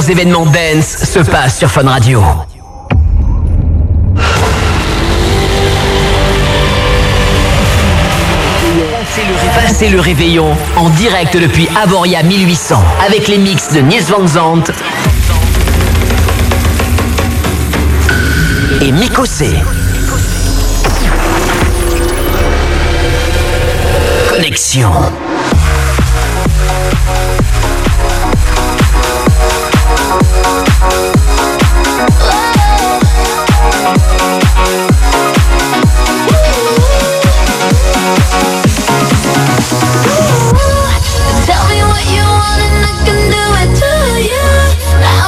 événements dance se passent sur Fun Radio. Passez le réveillon en direct depuis Avoria 1800 avec les mix de Niels Van Zandt et Mikosé. Connexion.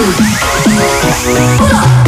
ほら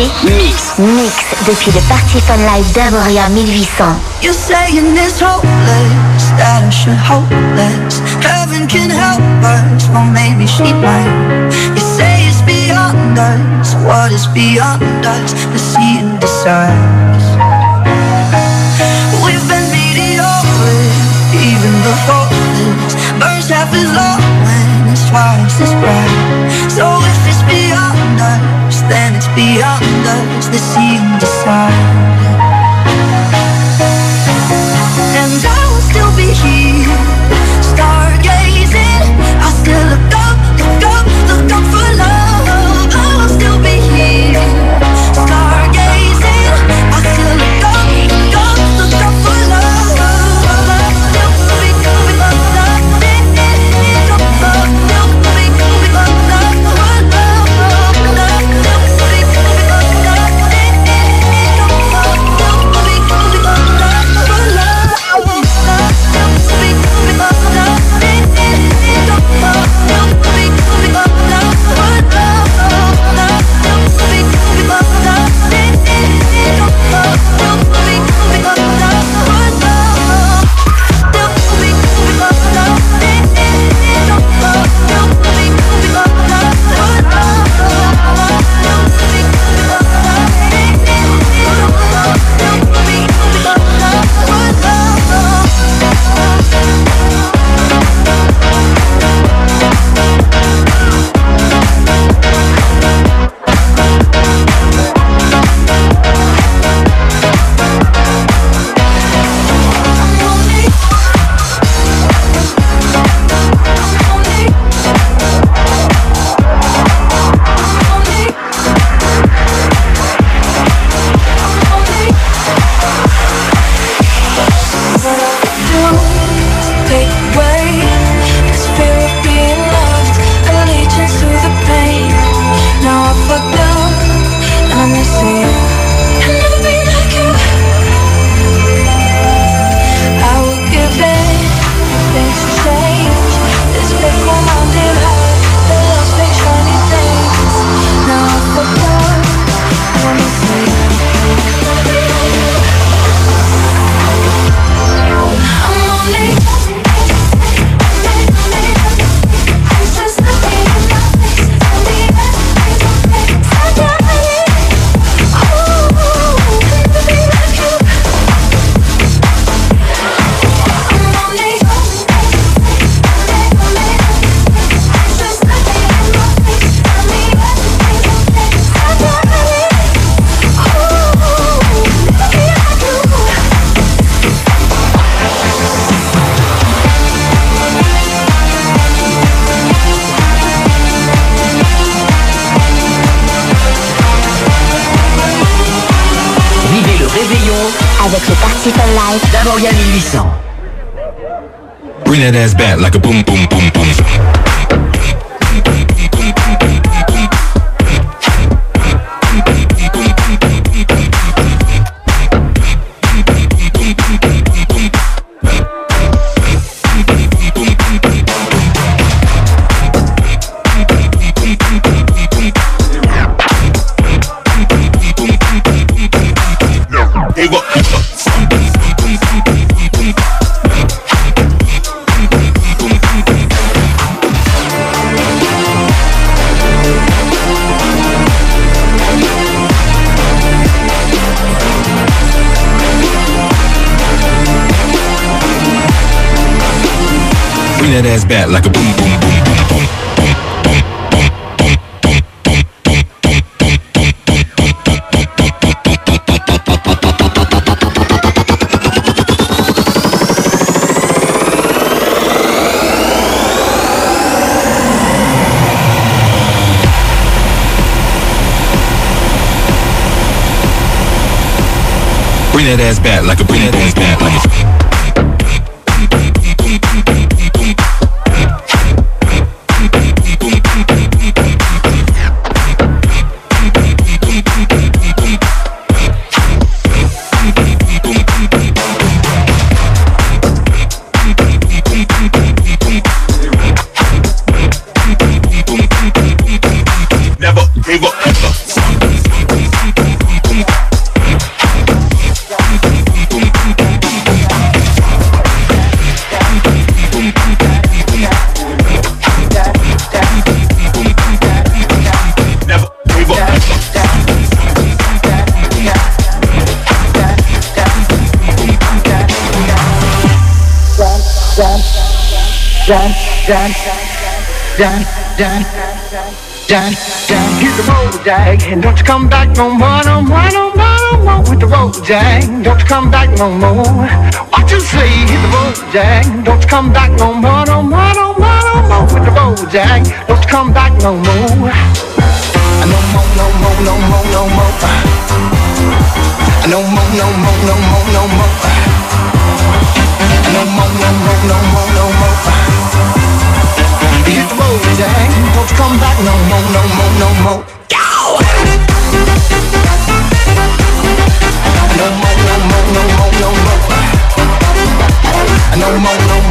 écoutez Mix. Mix depuis le Party Fun Live d'Avoria 1800. You're saying it's hopeless, that I should hopeless. Heaven can help us, well maybe she might. You say it's beyond us, what is beyond us? The sea and decides. We've been meteoric, even before this. Burns half as long when it's twice as bright. So if it's beyond us, then it's beyond the sea. dun, dun, dun, dun, dun, dun. Here's the roll, Jack, and don't you come back no more, no more, no more, no more. With the roll, Jack, don't you come back no more. What you say? Here's the roll, Jack, don't you come back no more, no more, no more, no more. With the roll, Jack, don't you come back no more. No more, no more, no more, no more. No more, no more, no more, no more. No more, no more, no more. come back no no no no no. Go! No more, no no no more. No more, no more.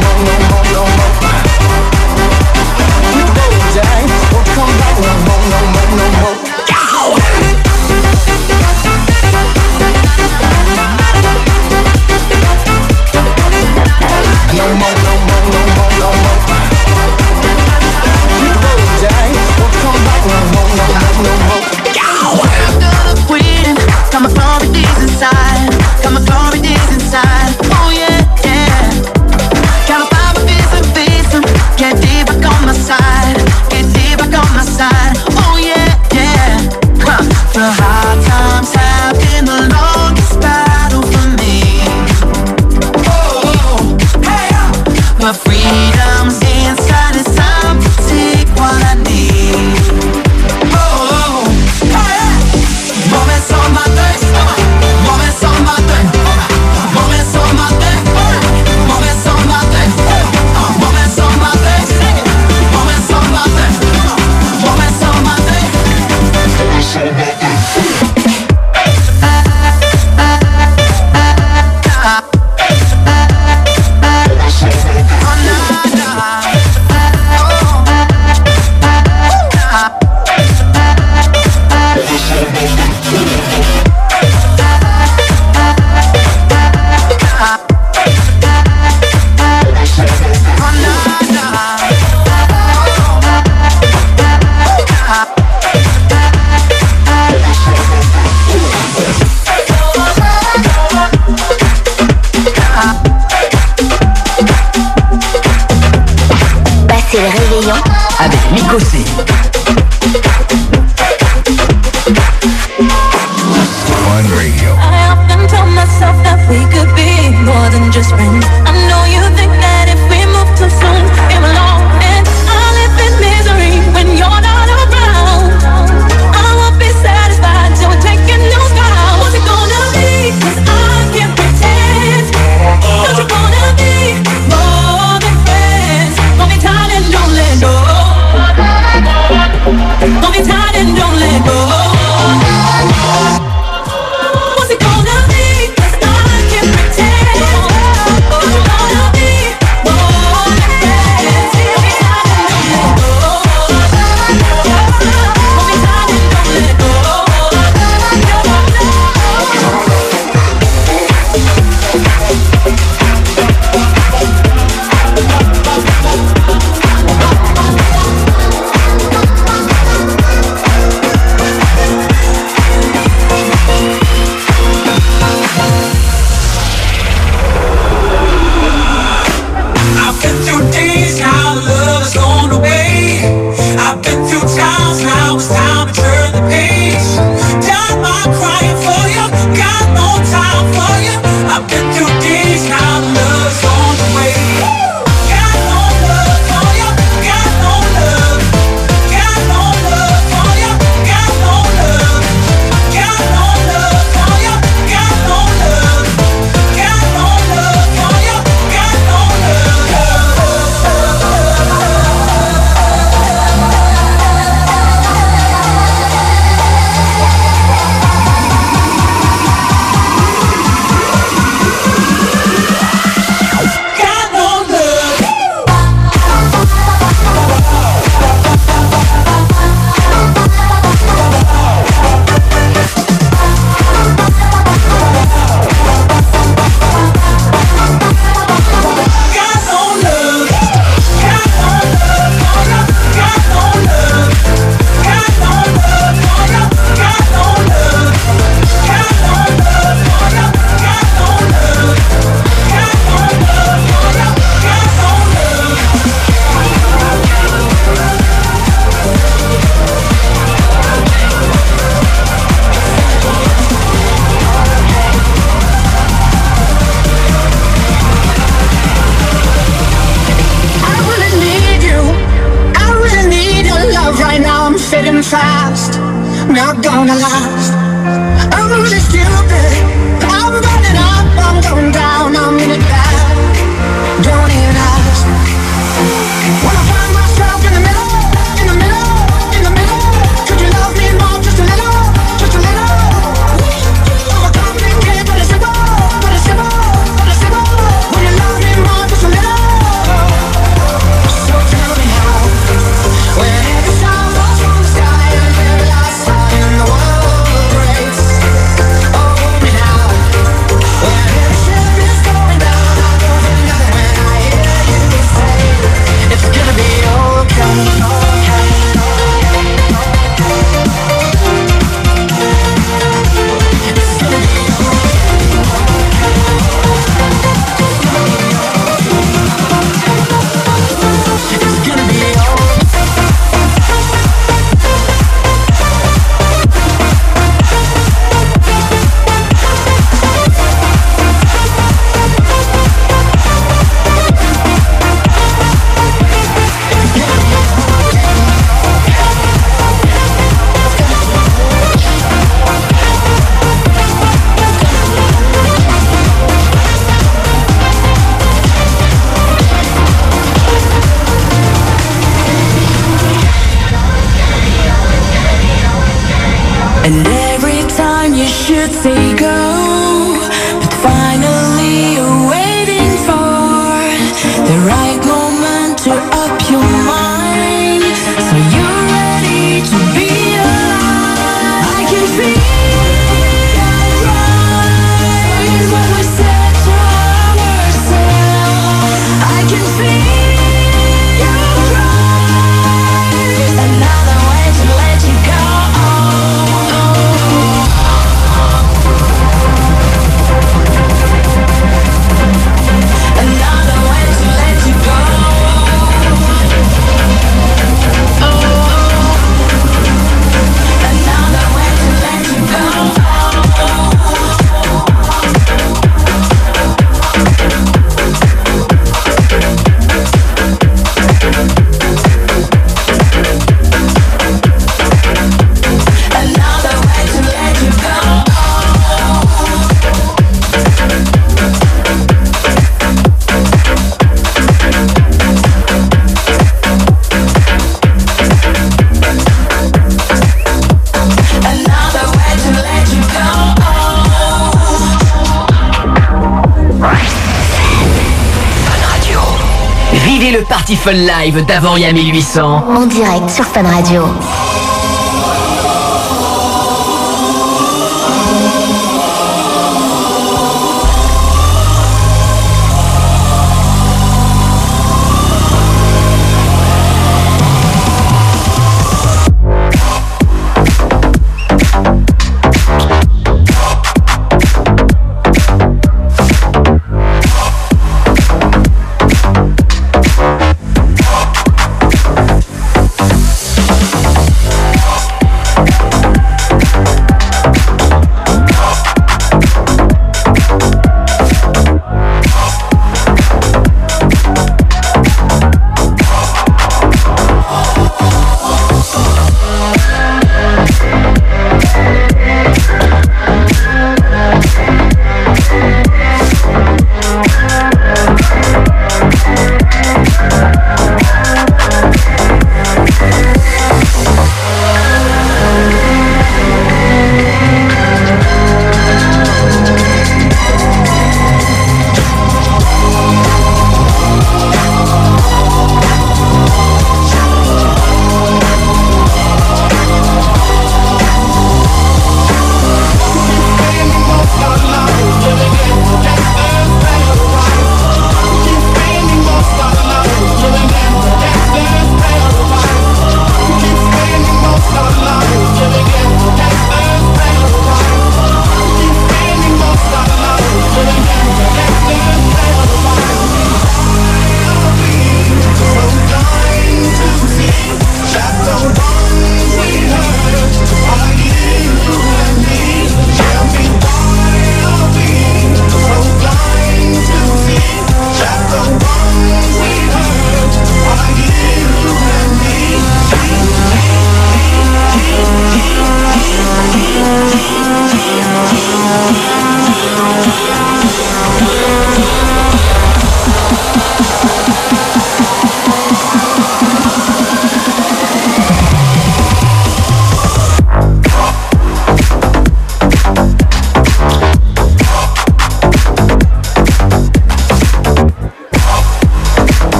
Fun Live d'Avoria 1800. En direct sur Fun Radio.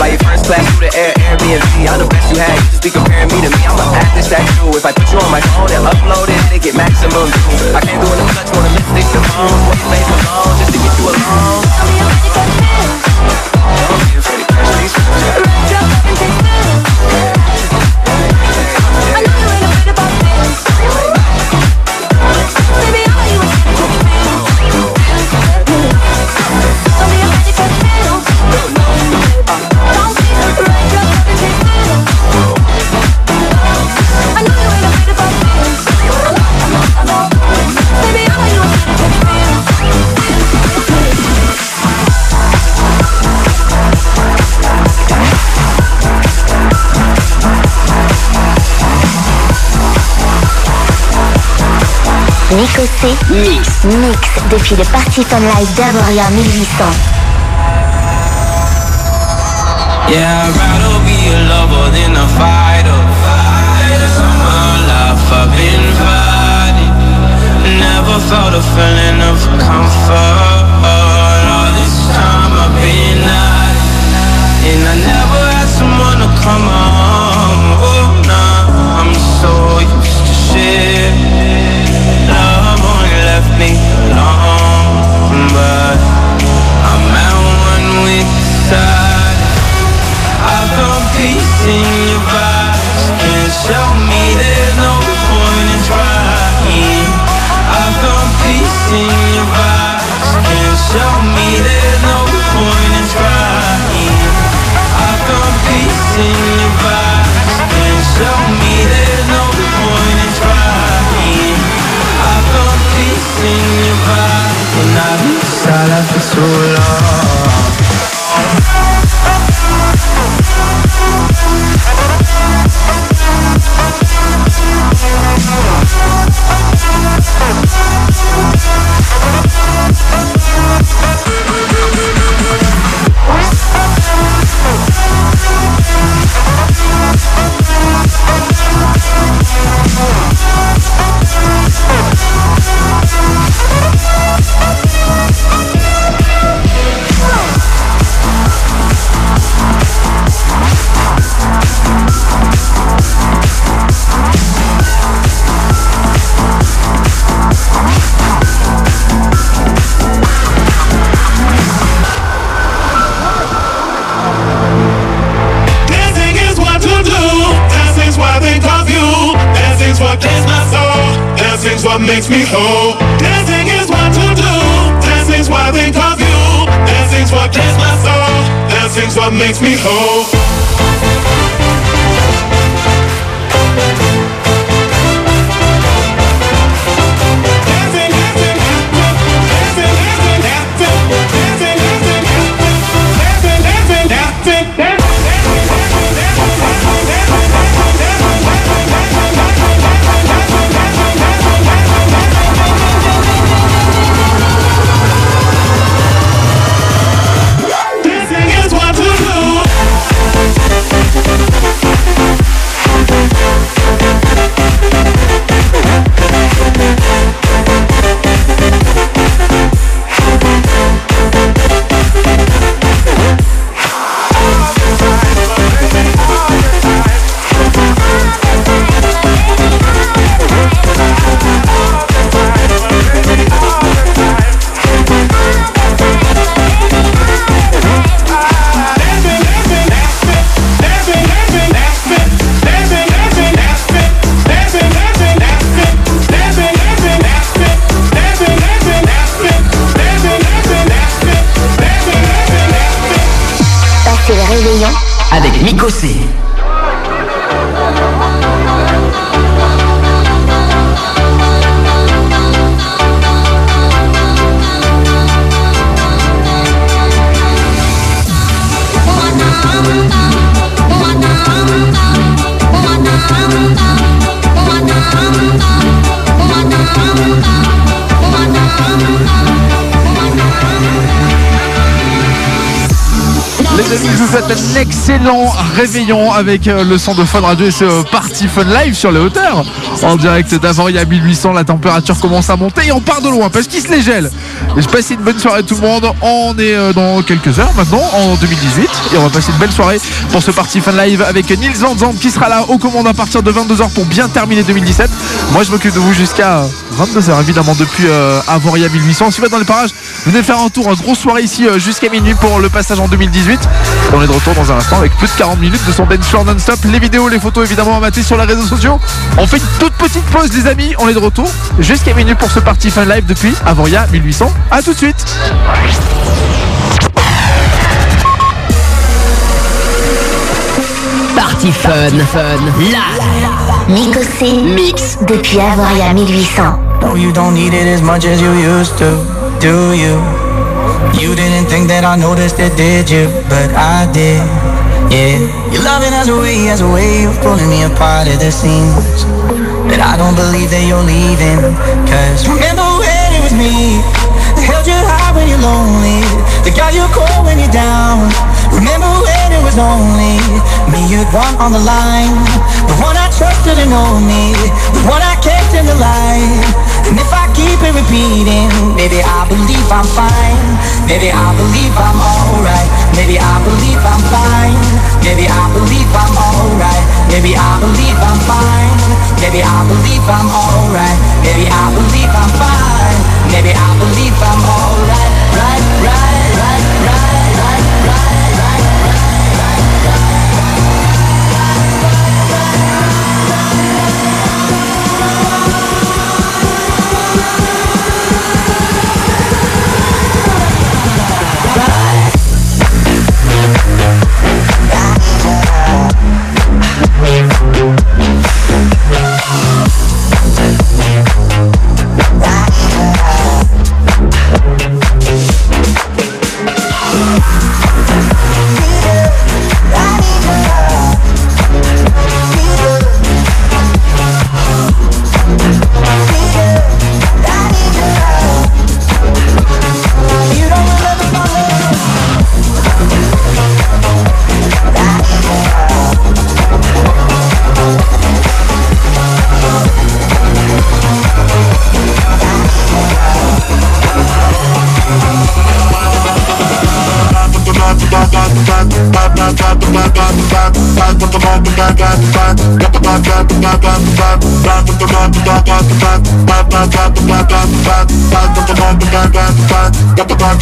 Fly your first class through the air, Airbnb. I'm the best you had. You just be comparing me to me. I'ma act this that true. If I put you on my phone and upload it, they get maximum. I can't do it in touch, wanna lipstick your phone. What's your face alone, just to get you alone. Écossais Mix. Mix depuis le Party Fun Live d'Arboria 1800. Yeah, I'd rather be a lover than a fighter. fighter. My life I've been fighting. Never felt a feeling of comfort. Dancing is what to do. Dancing's why they call you. Dancing's what my soul. Dancing's what makes me whole. Réveillon avec euh, le son de Fun Radio et ce euh, Party Fun Live sur les hauteurs. En direct d'Avoria 1800, la température commence à monter et on part de loin parce qu'il se les gèle. Et je passe une bonne soirée tout le monde. On est euh, dans quelques heures maintenant, en 2018. Et on va passer une belle soirée pour ce Party Fun Live avec Nils Van Zandt qui sera là aux commandes à partir de 22h pour bien terminer 2017. Moi, je m'occupe de vous jusqu'à 22h évidemment depuis Avoria 1800. Si vous êtes dans les parages, venez faire un tour, une grosse soirée ici euh, jusqu'à minuit pour le passage en 2018. Et on est de retour dans un instant avec plus de 40 minutes de son dance floor non-stop. Les vidéos, les photos évidemment à mater sur les réseaux sociaux. On fait une toute petite pause les amis, on est de retour jusqu'à minuit pour ce Party Fun Live depuis Avoria 1800. A tout de suite. Party Fun. Fun. Live. Nico C. Mix. Depuis Avoria 1800. No, you don't need it as much as you used to, do you? You didn't think that I noticed it, did you? But I did, yeah. Your loving has a way, has a way of pulling me apart at the seams. But I don't believe that you're leaving. Cause remember when it was me that held you high when you're lonely, that got you cold when you're down. Remember when it was only me you'd want on the line, the one I trusted and me, the one I kept in the light. And if I keep it repeating, maybe I believe I'm fine. Maybe I believe I'm alright. Maybe I believe I'm fine. Maybe I believe I'm alright. Maybe I believe I'm fine. Maybe I believe I'm alright. Maybe I believe I'm fine. Maybe I believe I'm alright. Ah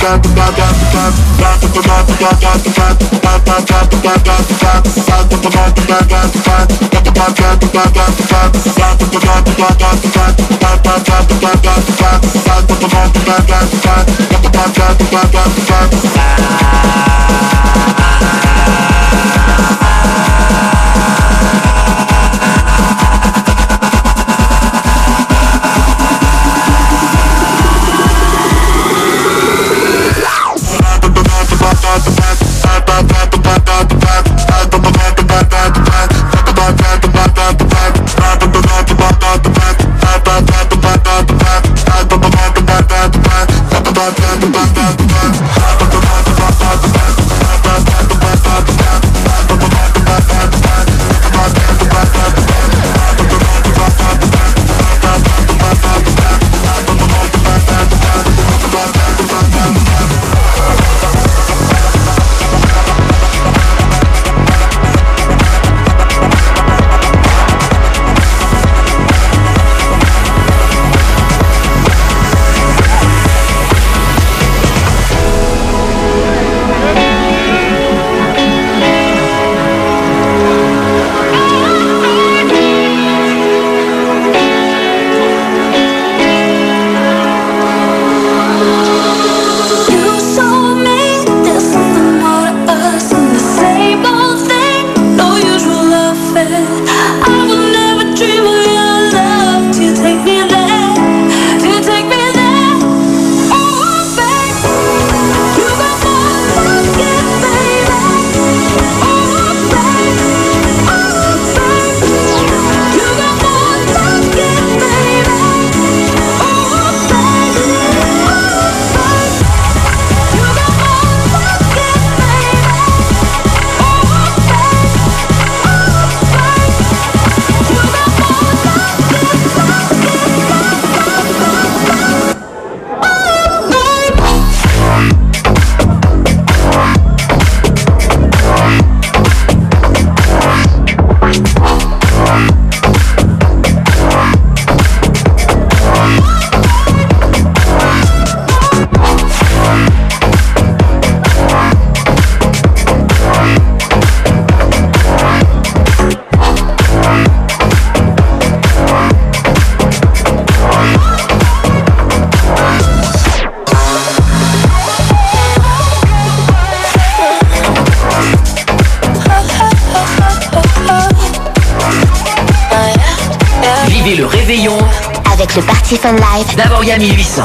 D'abord, il y a 1800.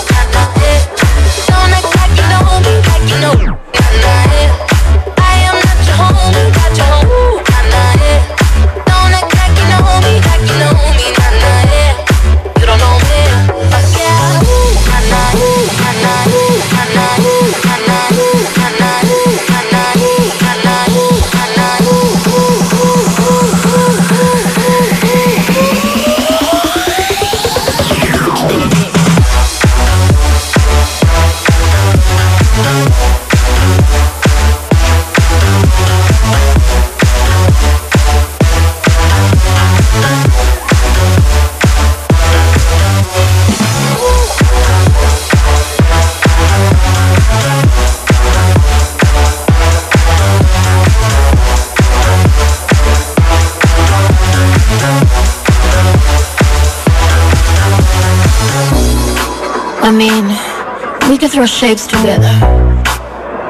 throw shapes together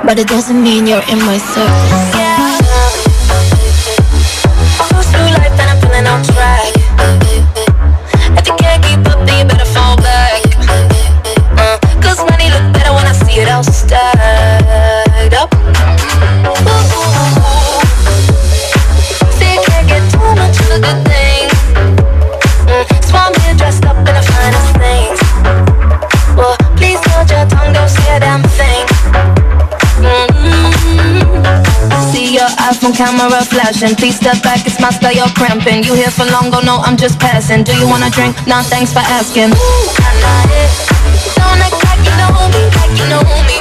But it doesn't mean you're in my circle. on camera flashing. Please step back, it's my style, you're cramping. You here for long, go no, I'm just passing. Do you wanna drink? Nah, thanks for asking. Ooh, I'm it. Don't act like you know me, like you know me.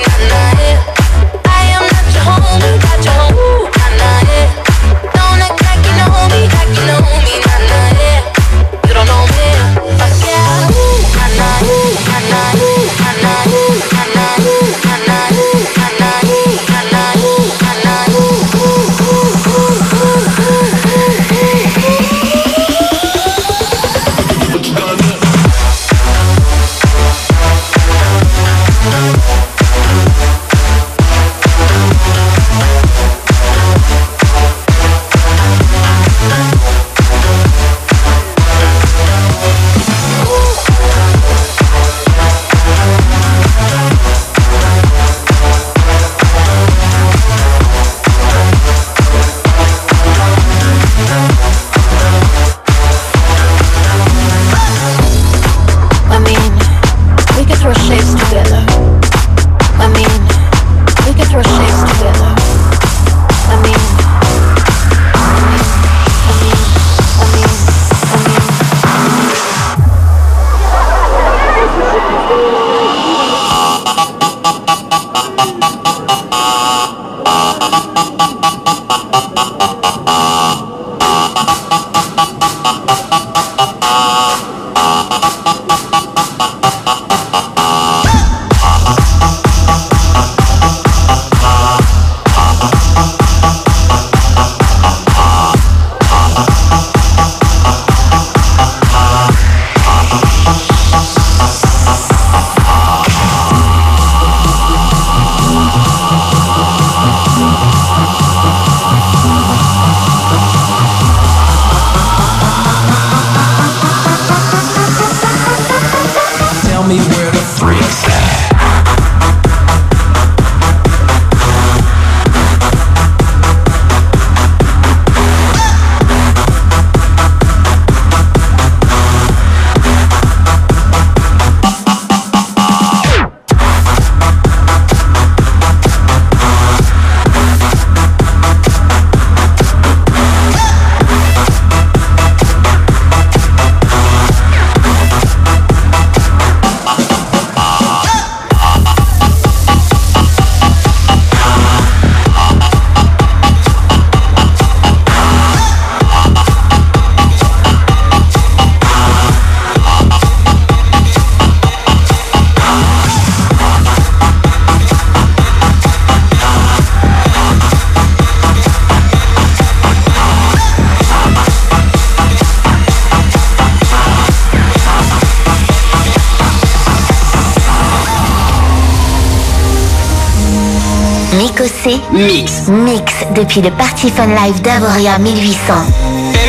Depuis le Party Fun Live d'Avoria 1800.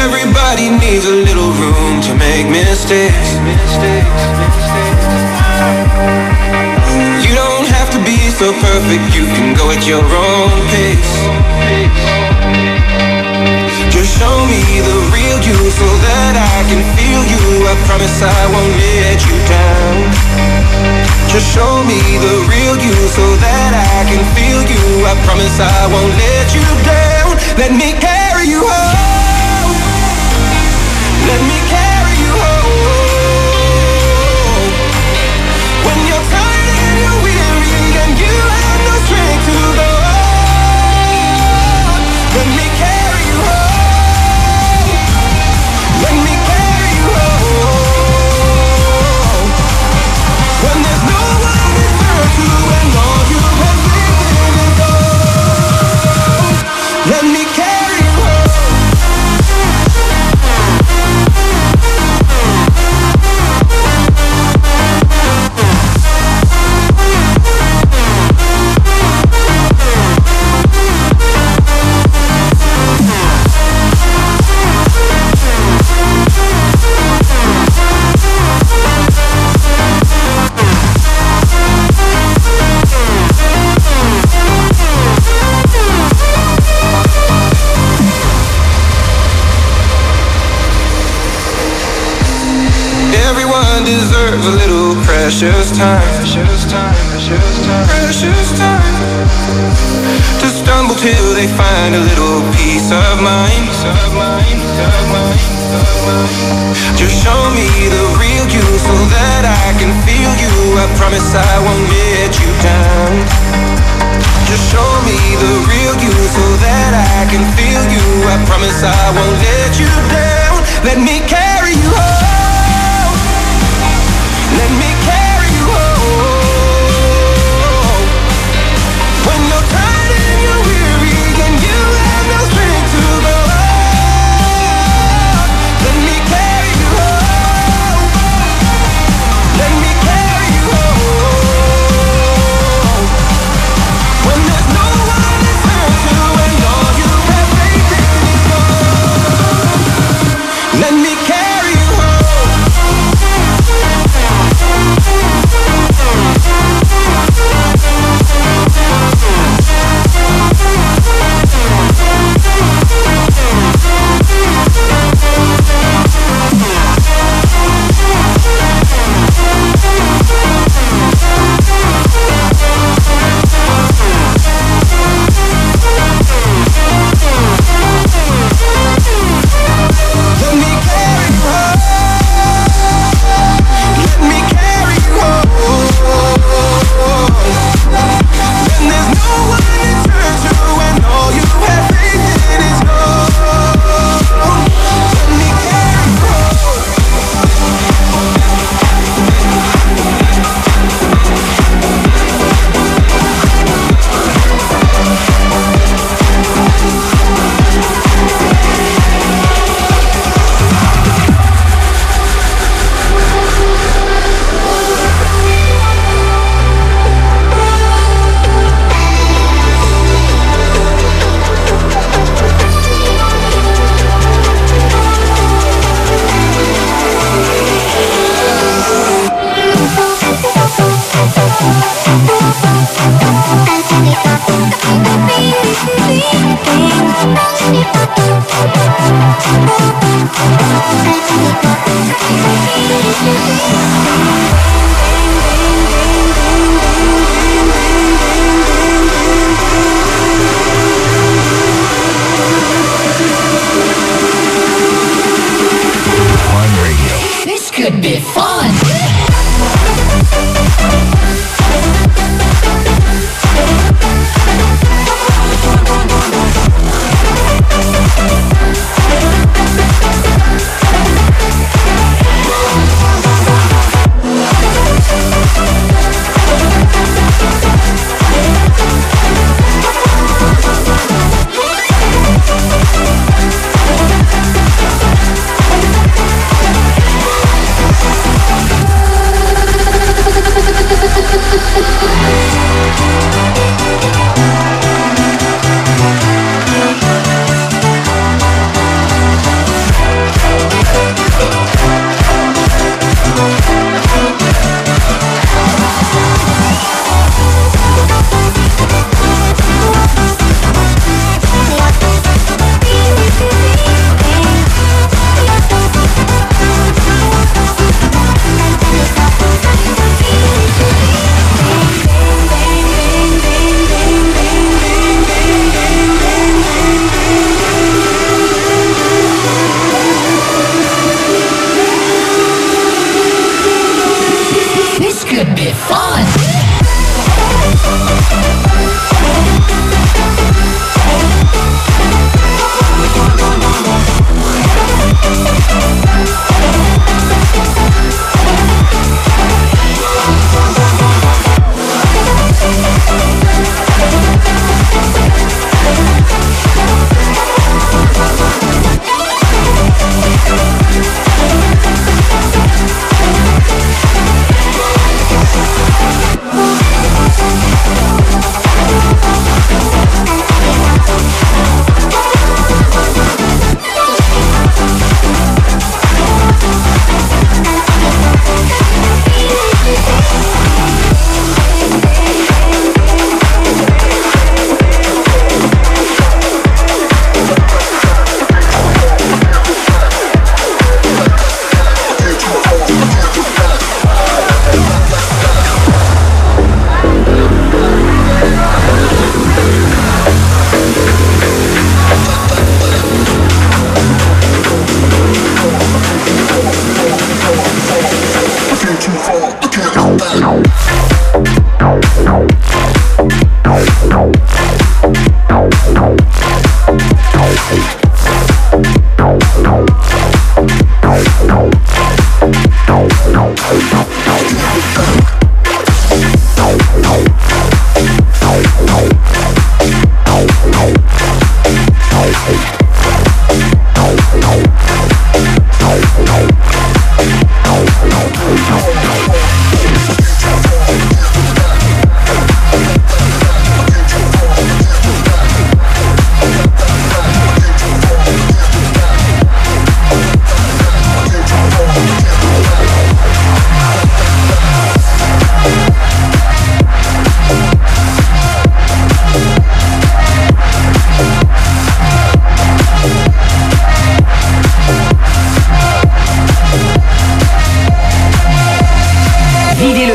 Everybody needs a little room to make mistakes. You don't have to be so perfect, you can go at your own pace. Just show me the real you so that I can feel you. I promise I won't let you down. Just show me the real you so that I can feel. I promise I won't let you down. Let me time. Precious time, precious time, precious time. To stumble till they find a little peace of mind. Just show me the real you so that I can feel you. I promise I won't let you down. Just show me the real you so that I can feel you. I promise I won't let you down. Let me carry you home.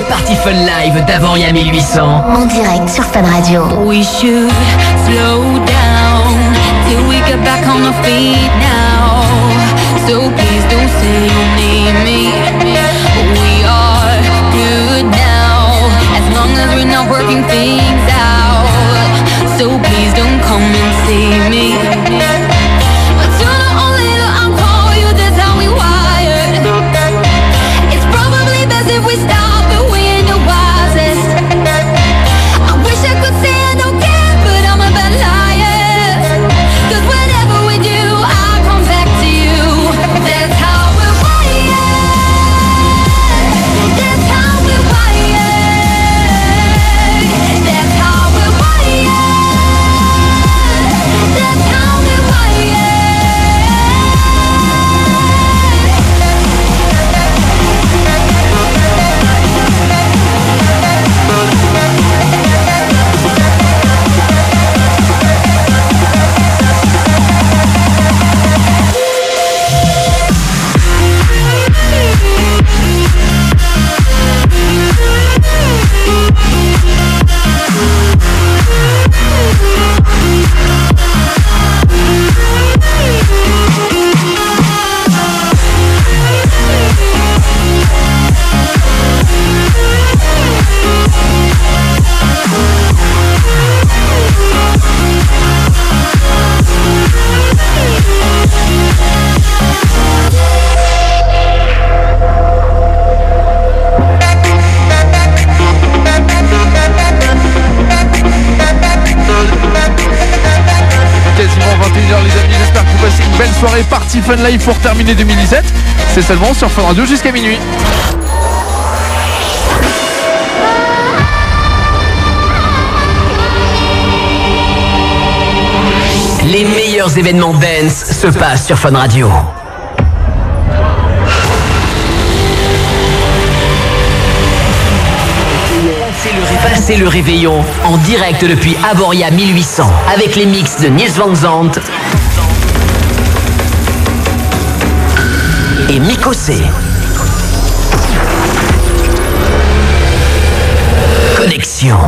Fun Live d'Avoria 1800. En direct sur Fun Radio. We should slow down till we get back on our feet now. So please don't say you need me. Fun Live pour terminer 2017. C'est seulement sur Fun Radio jusqu'à minuit. Les meilleurs événements dance se passent sur Fun Radio. Passez le, réveillon en direct depuis Aboria 1800 avec les mix de Nils Van Zandt et Mikosé. Connexion.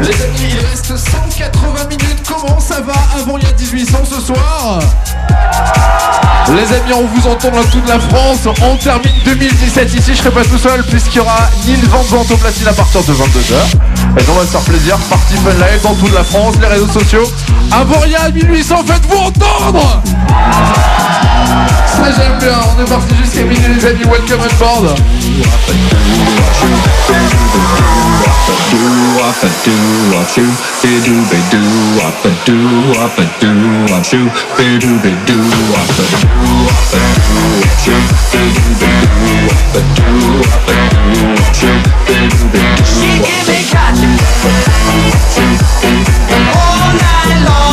Les amis, il reste 180 minutes. Comment ça va avant il y a 1800 ce soir? Les amis, on vous entend dans toute la France. On termine 2017 ici. Je serai pas tout seul puisqu'il y aura Neil Van Zandt au platine à partir de 22h. Et on va se faire plaisir. Party Fun Live dans toute la France, les réseaux sociaux. Avoria 1800, faites-vous entendre Ça j'aime bien, on est parti jusqu'à minuit les amis, welcome on board. She can be caught all night long.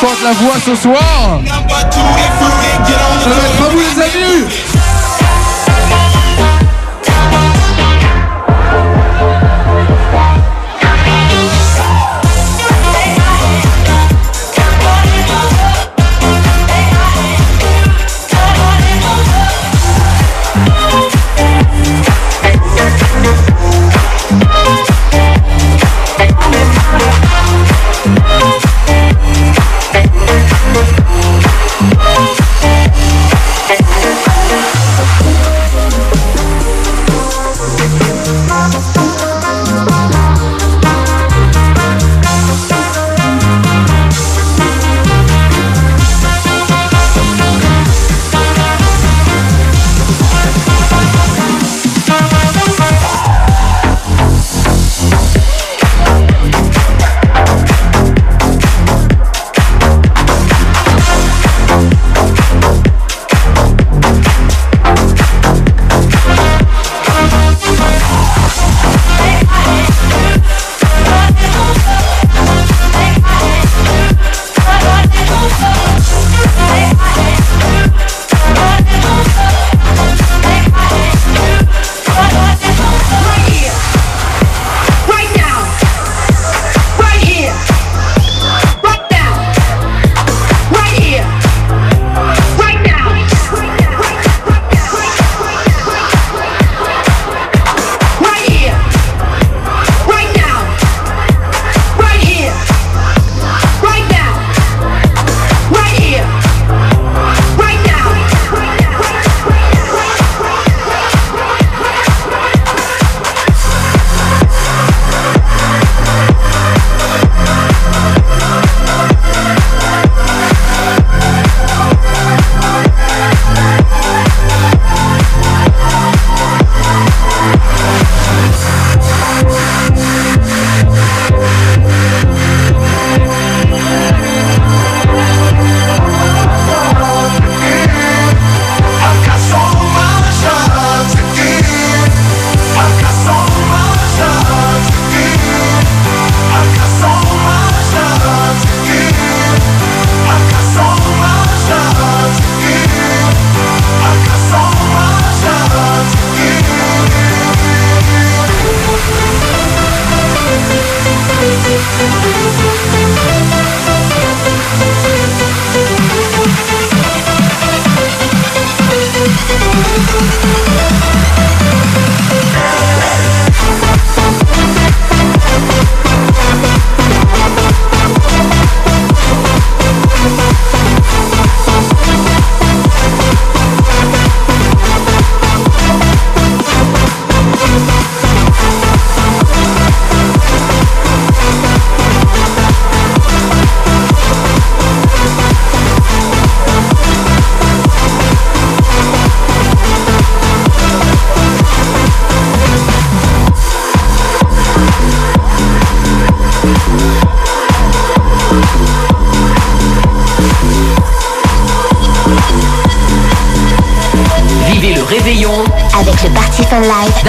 Chante la voix ce soir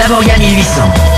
Live d'Avoria 1800.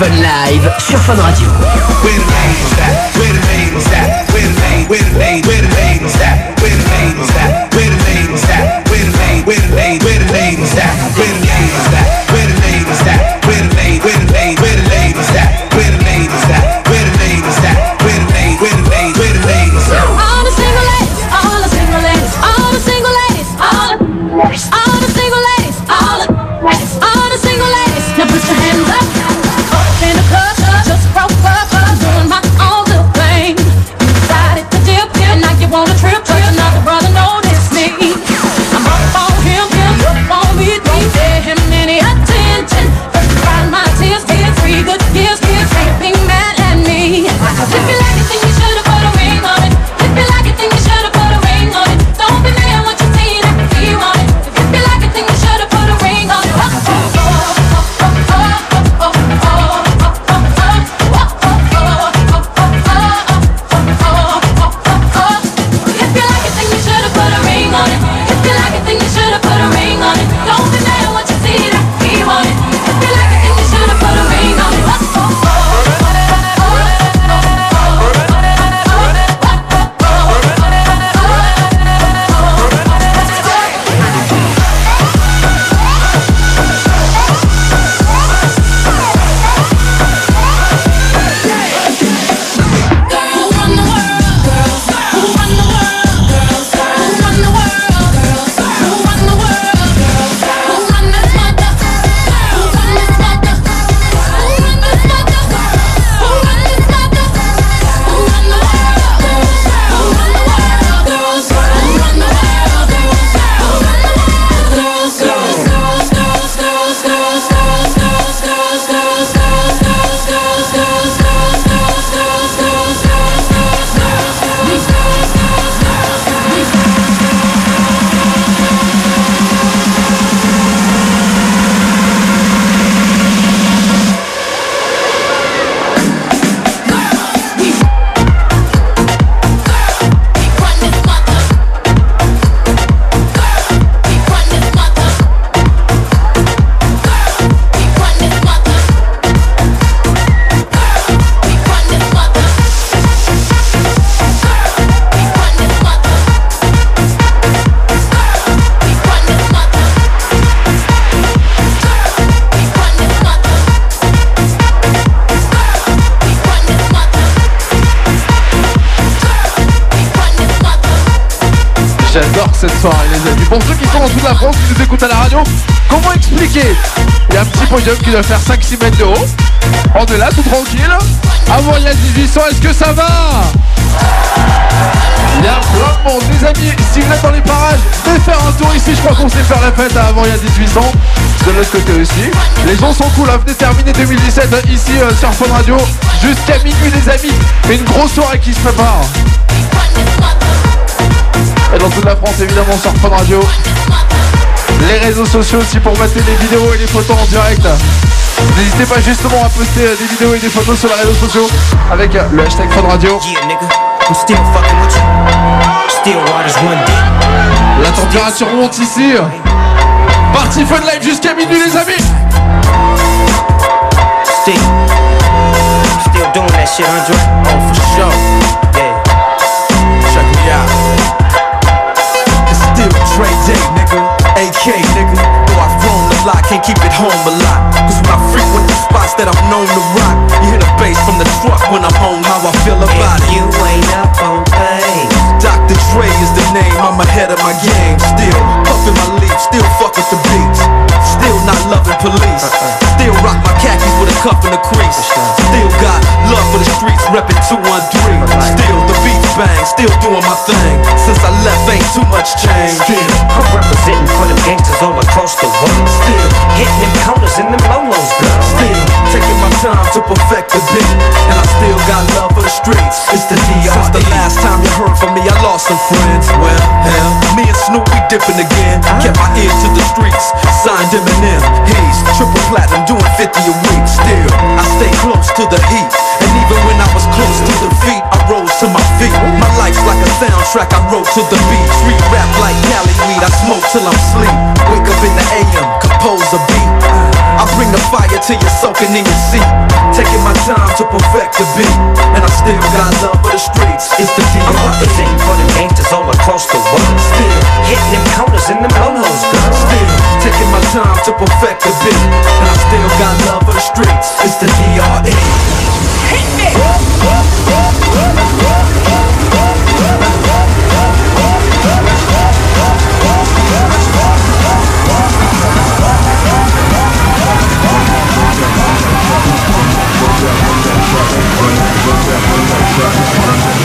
Fun Live sur Fun Radio. Faire 5-6 mètres de haut. On est là tout tranquille. Avant il y a 1800, est-ce que ça va? Il y de. Les amis, si vous êtes dans les parages, venez faire un tour ici. Je crois qu'on sait faire la fête avant il y a 1800. de l'autre côté aussi. Les gens sont cool, venez terminer 2017 euh, ici euh, sur Fun Radio jusqu'à minuit les amis. Mais une grosse soirée qui se prépare. Et dans toute la France évidemment sur Fun Radio. Les réseaux sociaux aussi pour mettre les vidéos et les photos en direct. N'hésitez pas justement à poster des vidéos et des photos sur les réseaux sociaux avec le hashtag Fun Radio. La température monte ici. Party Fun Live jusqu'à minuit les amis. Still, still doing that shit, Andre? Oh, for sure. Yeah. Check me out. It's still Dre Day, nigga. AK, nigga. Though I've grown a lot, can't keep it home a lot. Cause when I frequent the spots that I'm known to rock, you hear the bass from the truck when I'm home, how I feel about it. You ain't up on pace. Dr. Dre is the name, I'm ahead of my game. Still puffin' my leaf, still fuck with the beats. Still not loving police. Still rock my khakis with a cuff and a crease. Still got love for the streets, reppin' 213. Still the beats bang, still doing my thing. Since I left, ain't too much change. Still, I'm representing for them gangsters all across the world. still, Hitting them counters and them lolos, girl. still taking my time to perfect the beat. And I still got love for the streets. It's the DR. Since the last time you heard from me, I lost some friends. Well, hell, me and Snoop, we dipping again. Kept my ear to the streets. Signed Eminem. He's triple platinum, doing 50 a week. Still, I stay close to the heat. And even when I was close to defeat, rose to my feet. My life's like a soundtrack, I wrote to the beat. Street rap like Cali weed, I smoke till I'm sleep. Wake up in the AM, compose a beat. I bring the fire till you're soaking in your seat. Taking my time to perfect the beat. And I still got love for the streets. It's the I'm DR. representing for them gangsters all across the world. Still, Hitting them counters and them lolos, girl. still taking my time to perfect the beat. And I still got love for the streets. It's the DRE.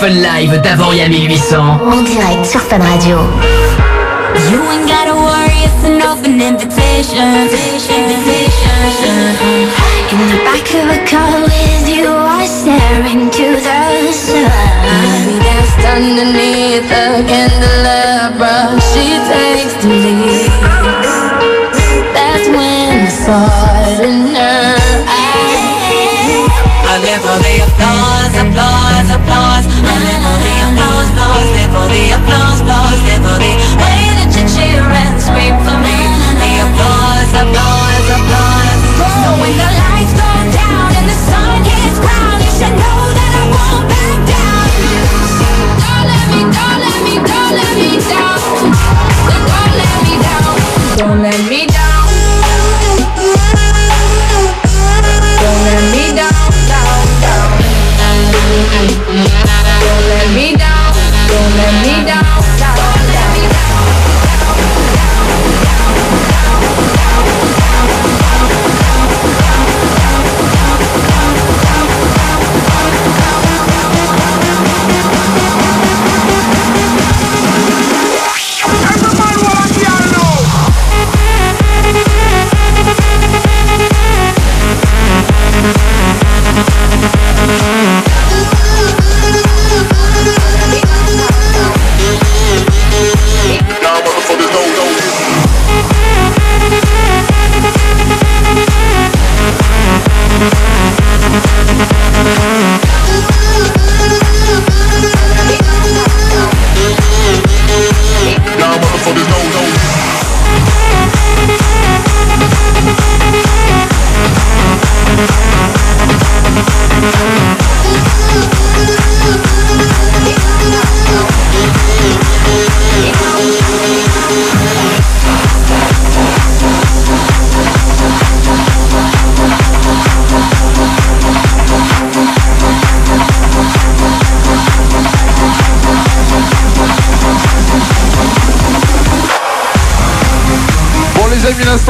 Fun Live d'Avoria 1800. En direct sur Fun Radio. You ain't gotta worry, it's an open invitation. In the back of a car with you, I stare into the sun. We danced underneath the candelabra. She takes the lead. That's when I saw it in her eyes. I live for the applause, applause, applause. For the applause, applause, live for the way that you cheer and scream for me. The applause, applause, applause. So when the lights go down and the sun hits ground, you should know that I won't back down. Don't let me, don't let me, don't let me down. Don't let me down. Don't let me down. Don't let me down, down, down.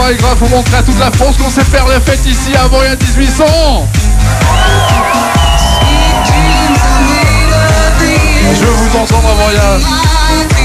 pas grave, faut montrer à toute la France qu'on sait faire la fête ici avant il y a 1800 Je vous entendre avant il y.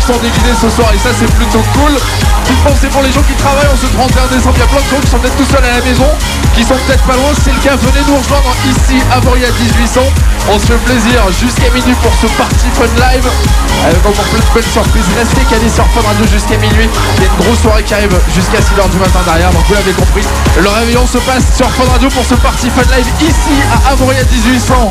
qui sont déguisés ce soir et ça c'est plutôt cool. Petite pensée pour les gens qui travaillent en ce 31 décembre, il y a plein de gens qui sont peut-être tout seuls à la maison, qui sont peut-être pas loin, c'est le cas, venez nous rejoindre ici à Voria 1800. On se fait plaisir jusqu'à minuit pour ce party fun live avec encore plein de belles surprises. Restez calés sur Fun Radio jusqu'à minuit. Il y a une grosse soirée qui arrive jusqu'à 6h du matin derrière, donc vous l'avez compris. Le réveillon se passe sur Fun Radio pour ce party fun live ici à Avoria 1800.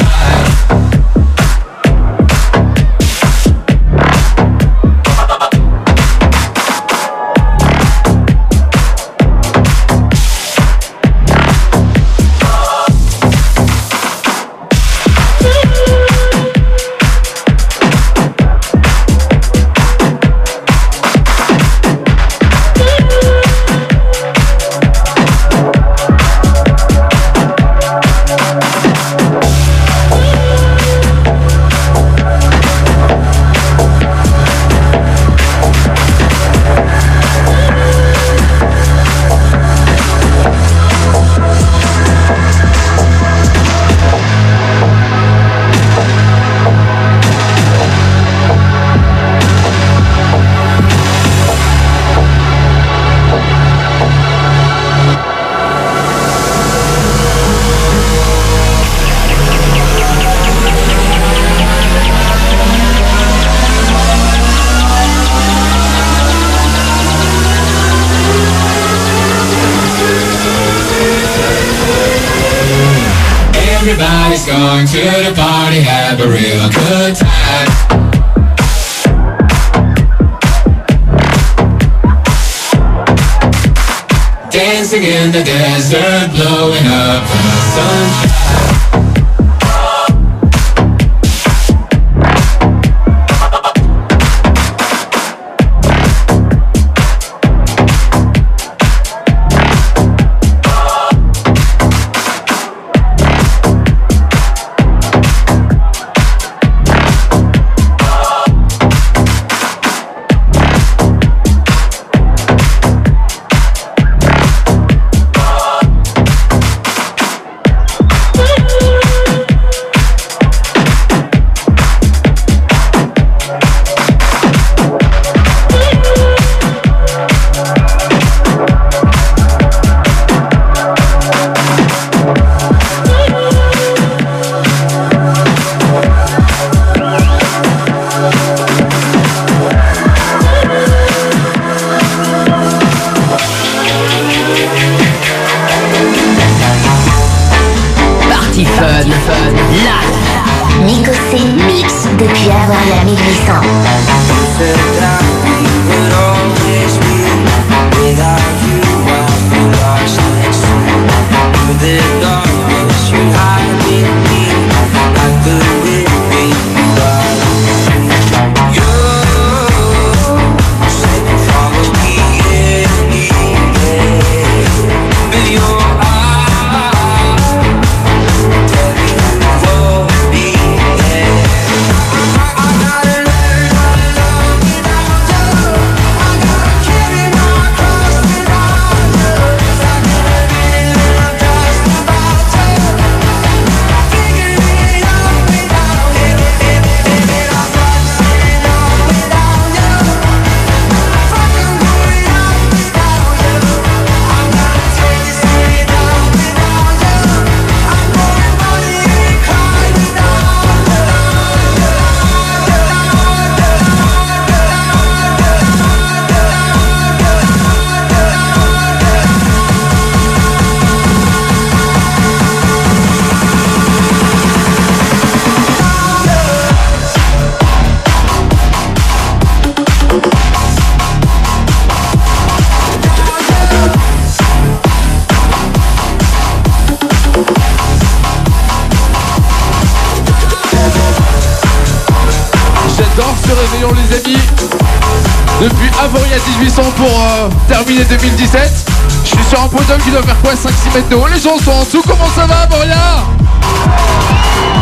Quoi 5-6 mètres de haut Les gens sont en dessous, comment ça va Avoria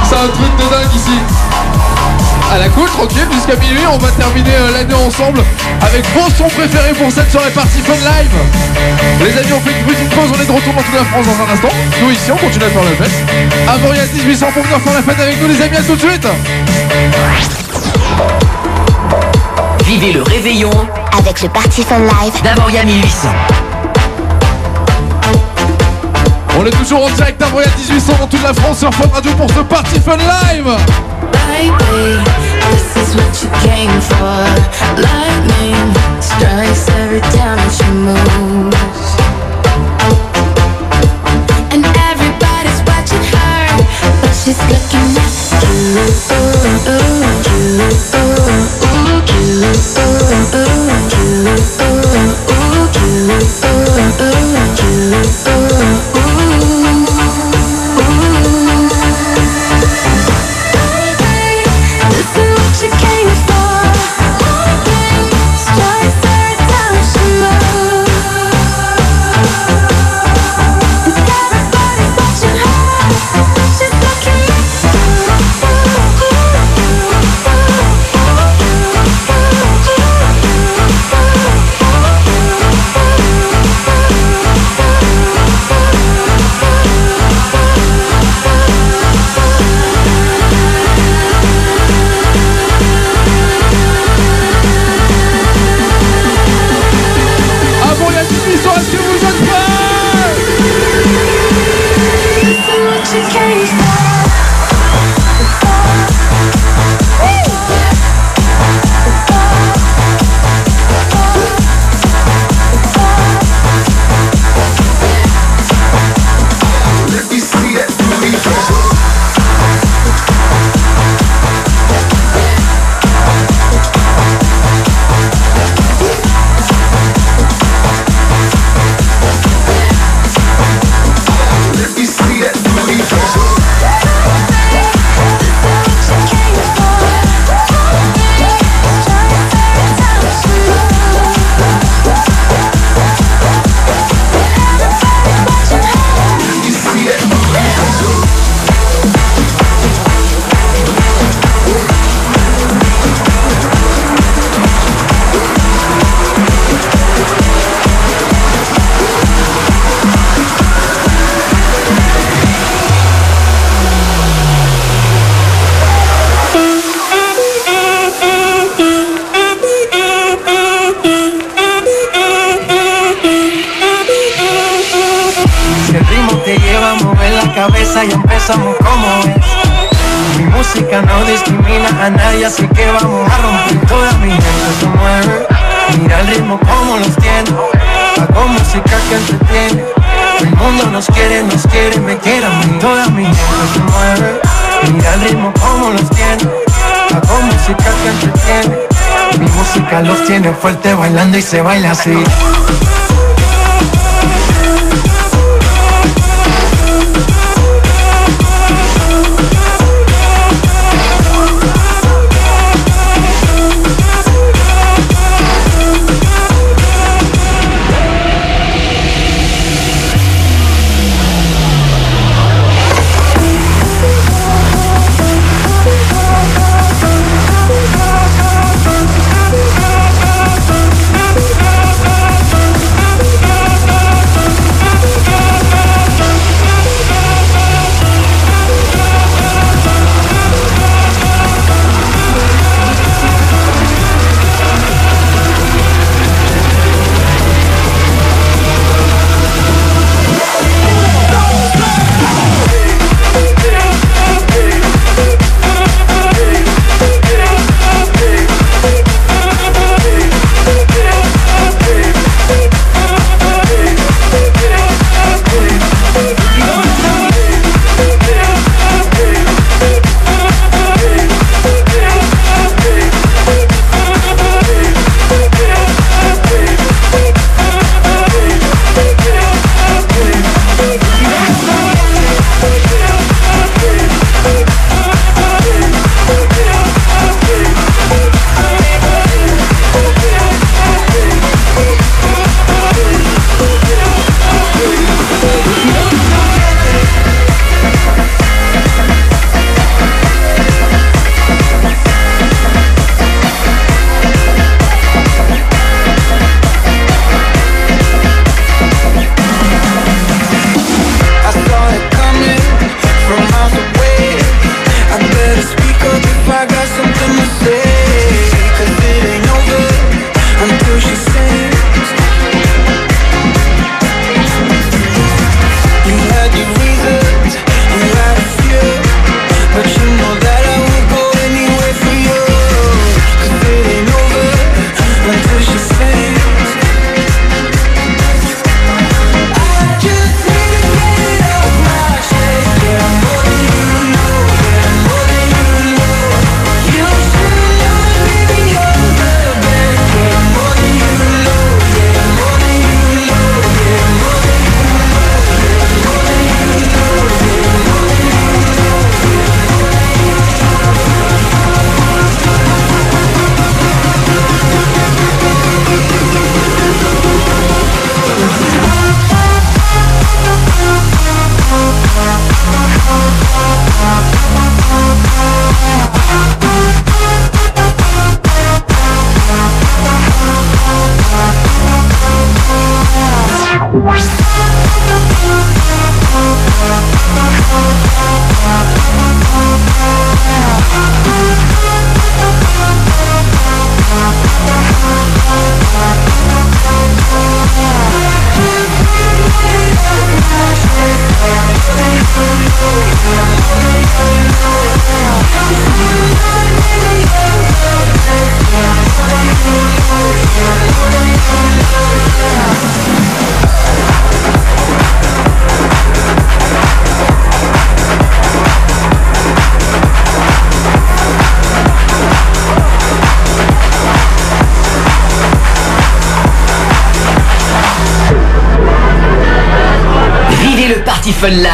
C'est un truc de dingue ici à la cool, tranquille, jusqu'à minuit, on va terminer euh, l'année ensemble avec vos sons préférés pour cette soirée partie fun live. Les amis, on fait une petite pause, on est de retour dans toute la France dans un instant. Nous ici, on continue à faire la fête. Avoria 1800 pour venir faire la fête avec nous les amis, à tout de suite Vivez le réveillon Avec le Party Fun Live d'Avoria 1800. On est toujours en direct d'Avoria 1800 dans toute la France sur Fun Radio pour ce Party Fun Live Baby, this is what you came for. Lightning strikes every time she moves. And everybody's watching her, but she's looking at you. This los tiene fuerte bailando y se baila así.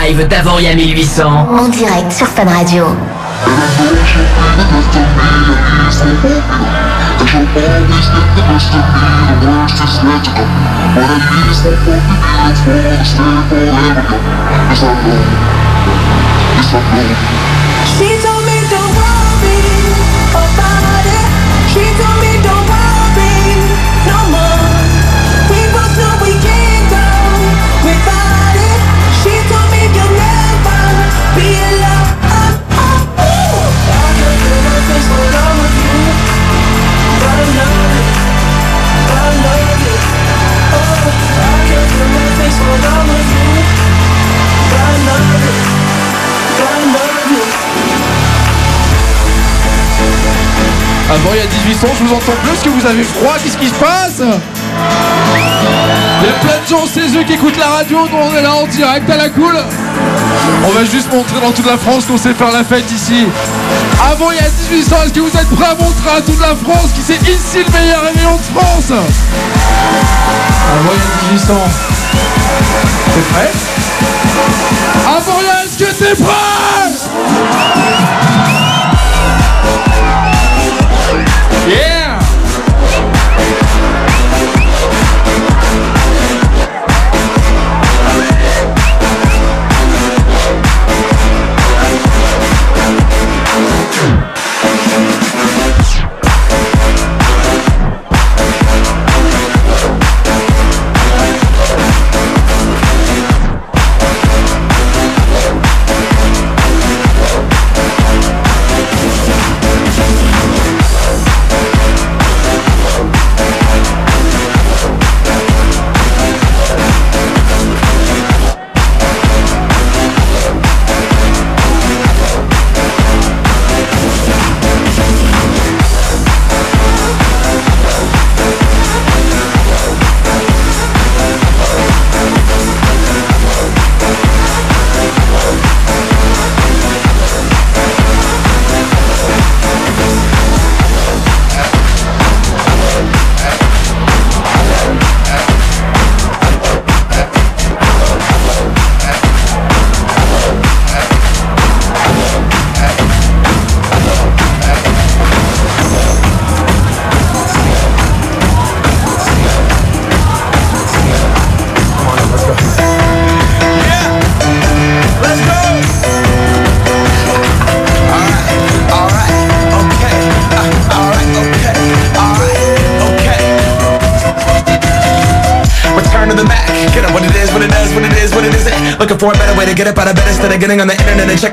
live d'Avoria 1800. En direct sur Fun Radio. She's je vous entends plus, que vous avez froid, qu'est-ce qui se passe? Il y a plein de gens chez eux qui écoutent la radio, nous on est là en direct à la cool. On va juste montrer dans toute la France qu'on sait faire la fête ici. Avant il y a 18 ans, est-ce que vous êtes prêts à montrer à toute la France qui c'est ici le meilleur réveillon de France? Avant il y a 18 ans. T'es prêt? Avant il y a, est-ce que t'es prêt?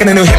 second in the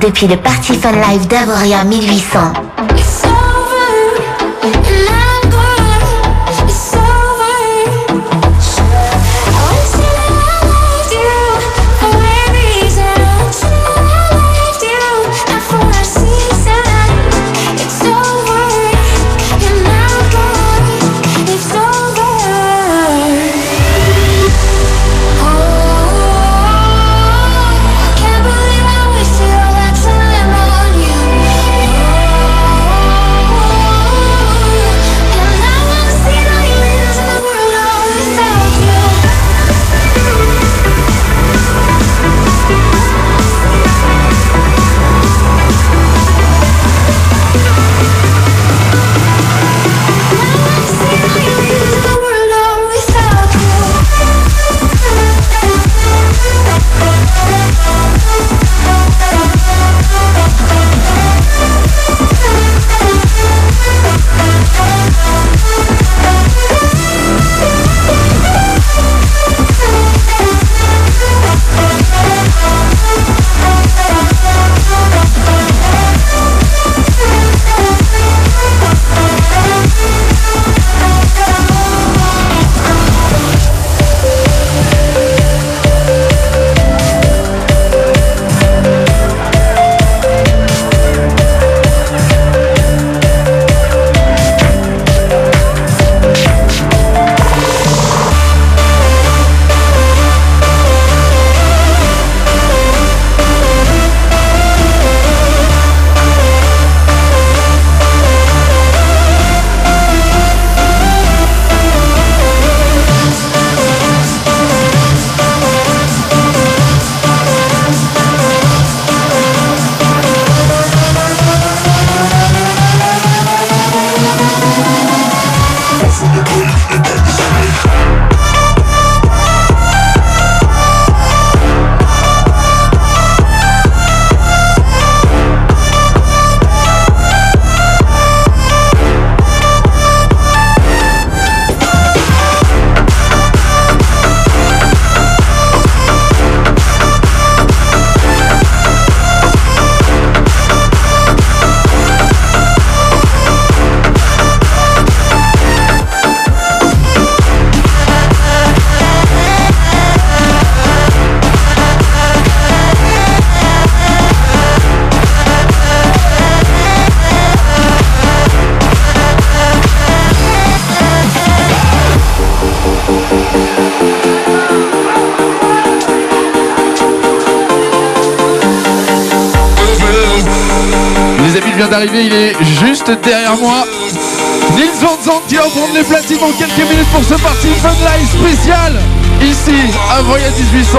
depuis le Party Fun Live d'Avoria 1800. Il il est juste derrière moi. Nils Van Zandt qui va prendre les platines dans quelques minutes pour ce parti Fun Live spécial. Ici, à Voya 1800.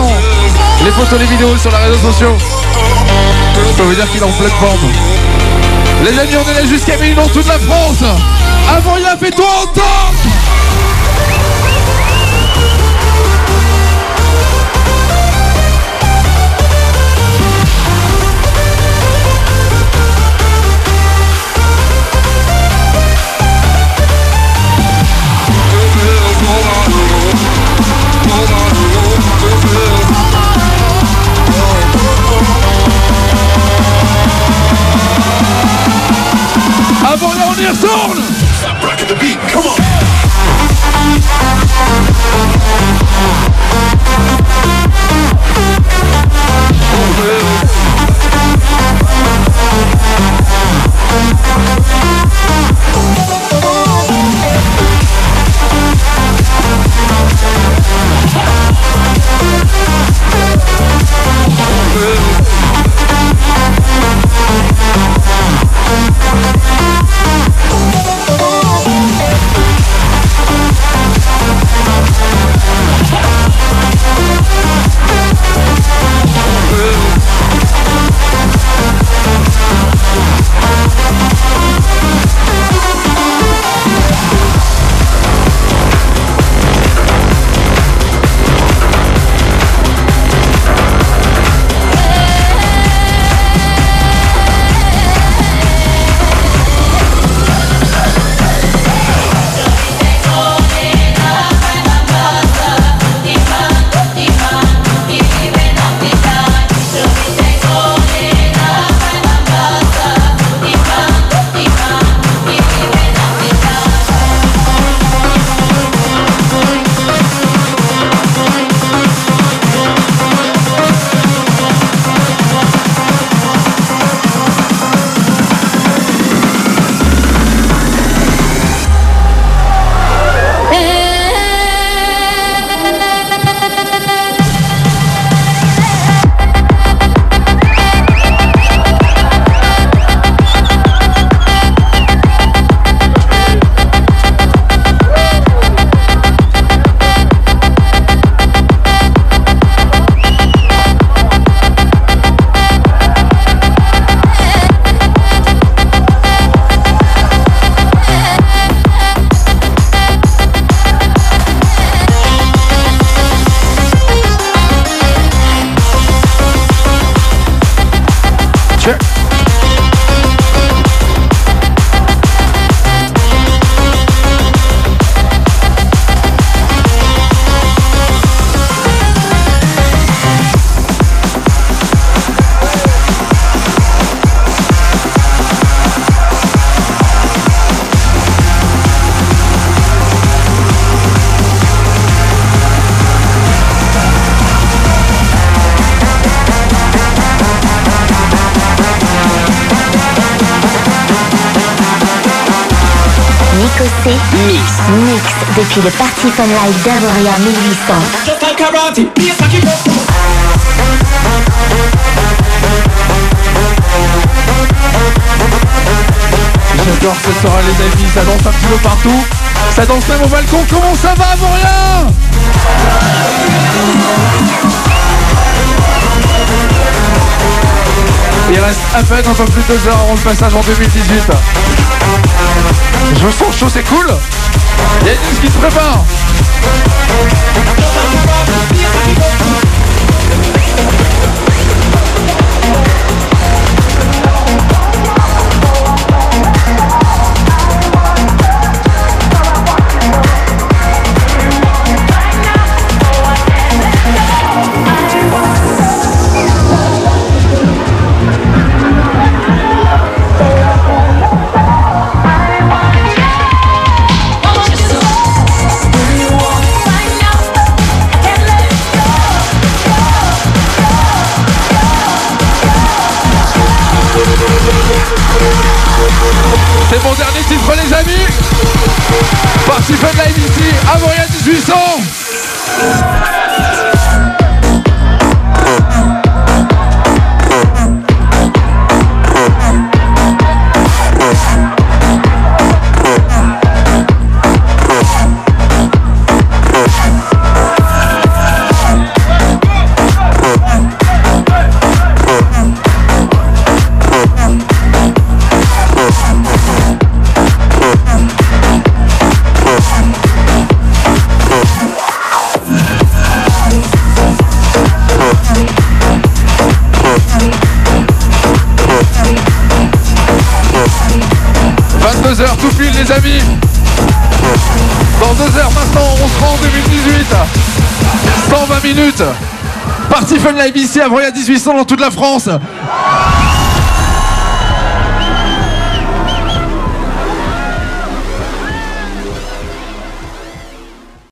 Les photos, les vidéos sur les réseaux sociaux. Je peux vous dire qu'il est en pleine forme. Les amis, on est là jusqu'à minuit dans toute la France. Avoria, fais-toi entendre your zone. Stop rocking the beat. Come on. Live d'Avoria 1800. Just like karate, be a saki J'adore cette soirée les amis, ça danse un petit peu partout. Ça danse même au balcon. Comment ça va, Avoria Il reste à peine un peu plus de deux heures avant le passage en 2018. Je me sens chaud, c'est cool. Il y a une qui se prépare. どうぞ。Amis Parti Fun Live ici, Avoria 1800 les amis. Dans 2 heures maintenant on se rend en 2018 120 minutes. Parti Fun Live ici à Vroya 1800 dans toute la France